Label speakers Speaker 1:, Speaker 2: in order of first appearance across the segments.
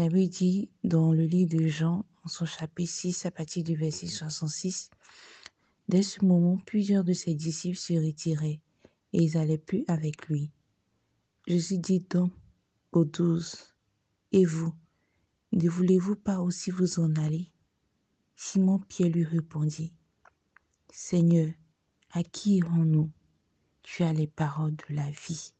Speaker 1: La dit dans le livre de Jean, en son chapitre 6, à partir du verset 66, Dès ce moment, plusieurs de ses disciples se retiraient et ils n'allaient plus avec lui. Jésus dit donc aux douze, Et vous, ne voulez-vous pas aussi vous en aller? Simon Pierre lui répondit, Seigneur, à qui irons-nous? Tu as les paroles de la vie.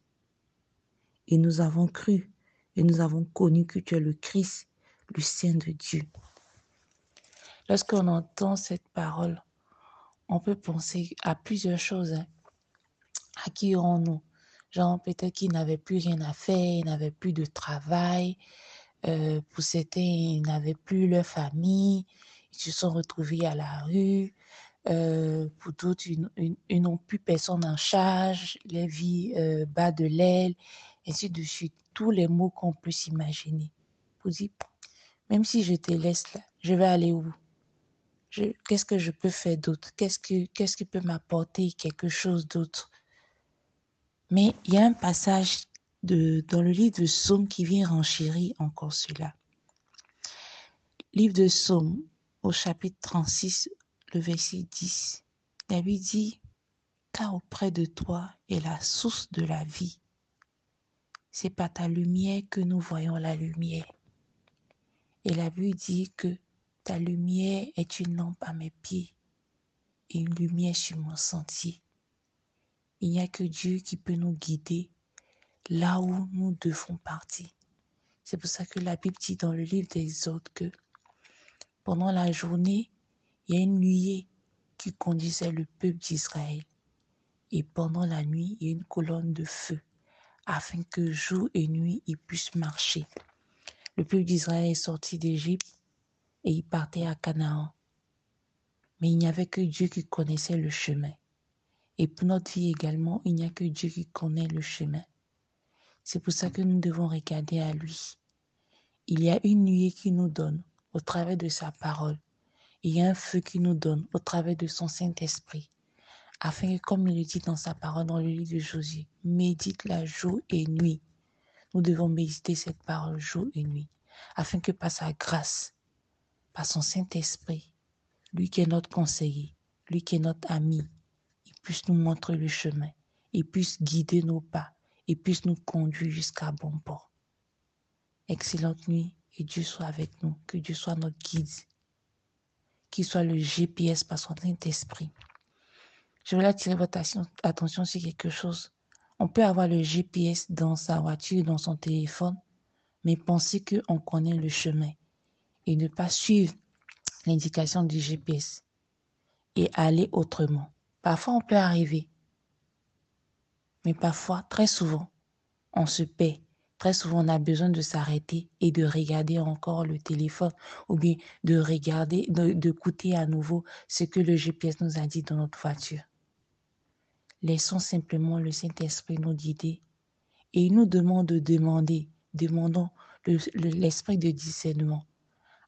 Speaker 1: Et nous avons cru et nous avons connu que tu es le Christ, le Saint de Dieu. Lorsqu'on entend cette parole, on peut penser à plusieurs choses. Hein. À qui irons-nous? Genre, peut-être qu'ils n'avaient plus rien à faire, ils n'avaient plus de travail. Euh, pour certains, ils n'avaient plus leur famille. Ils se sont retrouvés à la rue. Euh, pour d'autres, ils, n'ont plus personne en charge. Les vies euh, bas de l'aile, ainsi de suite. Tous les mots qu'on peut s'imaginer. Vous dites, même si je te laisse là, je vais aller où? Qu'est-ce que je peux faire d'autre? Qu'est-ce qui peut m'apporter quelque chose d'autre? Mais il y a un passage dans le livre de Psaume qui vient renchérir encore cela. Livre de Psaume, au chapitre 36, le verset 10. David dit, car auprès de toi est la source de la vie. C'est par ta lumière que nous voyons la lumière. Et la Bible dit que ta lumière est une lampe à mes pieds et une lumière sur mon sentier. Il n'y a que Dieu qui peut nous guider là où nous devons partir. C'est pour ça que la Bible dit dans le livre autres que pendant la journée, il y a une nuée qui conduisait le peuple d'Israël. Et pendant la nuit, il y a une colonne de feu afin que jour et nuit, ils puissent marcher. Le peuple d'Israël est sorti d'Égypte et il partait à Canaan. Mais il n'y avait que Dieu qui connaissait le chemin. Et pour notre vie également, il n'y a que Dieu qui connaît le chemin. C'est pour ça que nous devons regarder à lui. Il y a une nuée qui nous donne au travers de sa parole. Il y a un feu qui nous donne au travers de son Saint-Esprit. Afin que, comme il le dit dans sa parole dans le livre de Josué, médite la jour et nuit. Nous devons méditer cette parole jour et nuit. Afin que par sa grâce, par son Saint-Esprit, lui qui est notre conseiller, lui qui est notre ami, puisse nous montrer le chemin, et puisse guider nos pas, et puisse nous conduire jusqu'à bon port. Excellente nuit, et Dieu soit avec nous, que Dieu soit notre guide, qu'il soit le GPS par son Saint-Esprit. Je veux attirer votre attention sur quelque chose. On peut avoir le GPS dans sa voiture, dans son téléphone, mais penser qu'on connaît le chemin et ne pas suivre l'indication du GPS et aller autrement. Parfois, on peut arriver. Mais parfois, très souvent, on se paie. Très souvent, on a besoin de s'arrêter et de regarder encore le téléphone ou bien de regarder, d'écouter à nouveau ce que le GPS nous a dit dans notre voiture. Laissons simplement le Saint-Esprit nous guider et il nous demande de demander, demandons l'esprit de discernement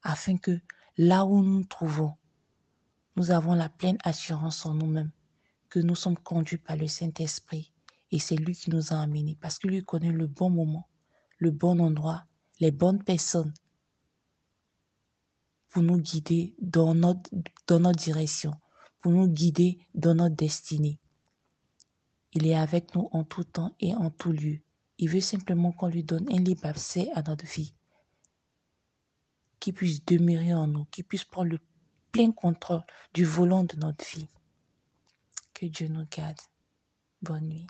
Speaker 1: afin que là où nous nous trouvons, nous avons la pleine assurance en nous-mêmes que nous sommes conduits par le Saint-Esprit. Et c'est lui qui nous a amenés parce qu'il lui connaît le bon moment, le bon endroit, les bonnes personnes pour nous guider dans notre, dans notre direction, pour nous guider dans notre destinée. Il est avec nous en tout temps et en tout lieu. Il veut simplement qu'on lui donne un libre accès à notre vie, qu'il puisse demeurer en nous, qu'il puisse prendre le plein contrôle du volant de notre vie. Que Dieu nous garde. Bonne nuit.